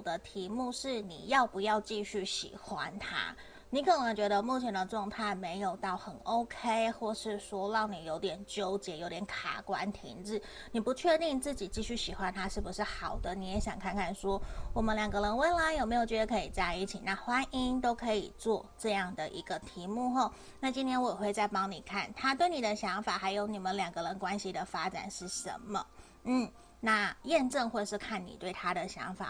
的题目是你要不要继续喜欢他你可能觉得目前的状态没有到很 ok 或是说让你有点纠结有点卡关停滞。你不确定自己继续喜欢他是不是好的你也想看看说我们两个人未来有没有觉得可以在一起那欢迎都可以做这样的一个题目后那今天我也会再帮你看他对你的想法还有你们两个人关系的发展是什么。嗯那验证或是看你对他的想法